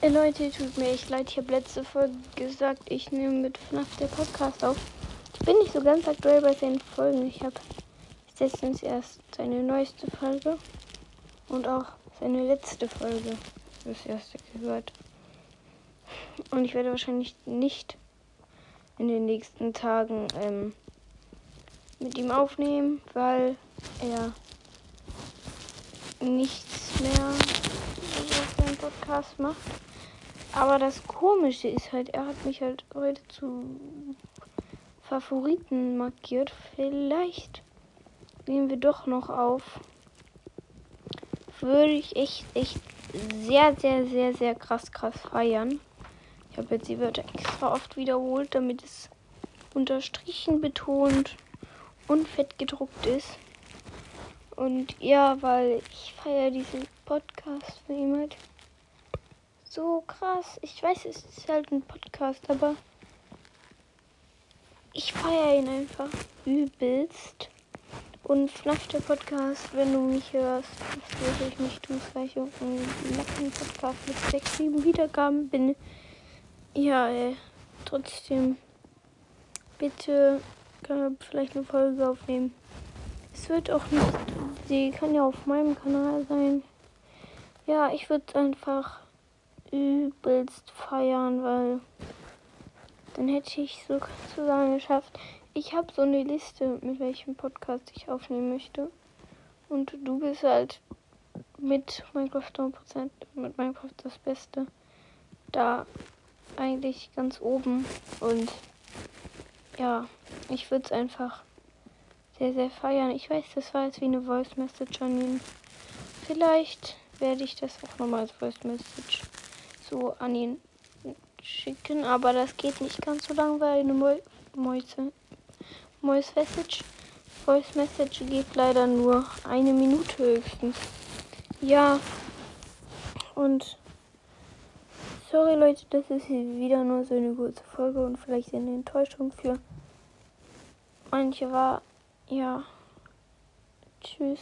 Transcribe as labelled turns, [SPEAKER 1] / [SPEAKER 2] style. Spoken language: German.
[SPEAKER 1] Ey Leute, tut mir echt leid, ich habe letzte Folge gesagt, ich nehme mit FNAF der Podcast auf. Ich bin nicht so ganz aktuell bei seinen Folgen. Ich habe letztens erst seine neueste Folge und auch seine letzte Folge das erste gehört. Und ich werde wahrscheinlich nicht in den nächsten Tagen ähm, mit ihm aufnehmen, weil er nichts mehr auf seinem Podcast macht. Aber das Komische ist halt, er hat mich halt heute zu Favoriten markiert. Vielleicht nehmen wir doch noch auf. Würde ich echt, echt sehr, sehr, sehr, sehr krass, krass feiern. Ich habe jetzt die Wörter extra oft wiederholt, damit es unterstrichen betont und fett gedruckt ist. Und ja, weil ich feiere diesen Podcast von ihm halt so krass. Ich weiß, es ist halt ein Podcast, aber ich feiere ihn einfach übelst. Und FNAF der Podcast, wenn du mich hörst, würde ich nicht tun, weil ich ein Lacken Podcast mit 6, 7 Wiedergaben bin. Ja, ey, trotzdem, bitte kann vielleicht eine Folge aufnehmen. Es wird auch nicht, sie kann ja auf meinem Kanal sein. Ja, ich würde einfach übelst feiern, weil dann hätte ich so sozusagen geschafft. Ich habe so eine Liste, mit welchem Podcast ich aufnehmen möchte. Und du bist halt mit Minecraft 100%, mit Minecraft das Beste. Da eigentlich ganz oben. Und ja, ich würde es einfach sehr, sehr feiern. Ich weiß, das war jetzt wie eine Voice Message an ihn. Vielleicht werde ich das auch nochmal als Voice Message so an ihn schicken, aber das geht nicht ganz so lang, weil eine Mäuse, Voice Message, Voice Message geht leider nur eine Minute höchstens. Ja, und sorry Leute, das ist wieder nur so eine kurze Folge und vielleicht eine Enttäuschung für manche war. Ja, tschüss.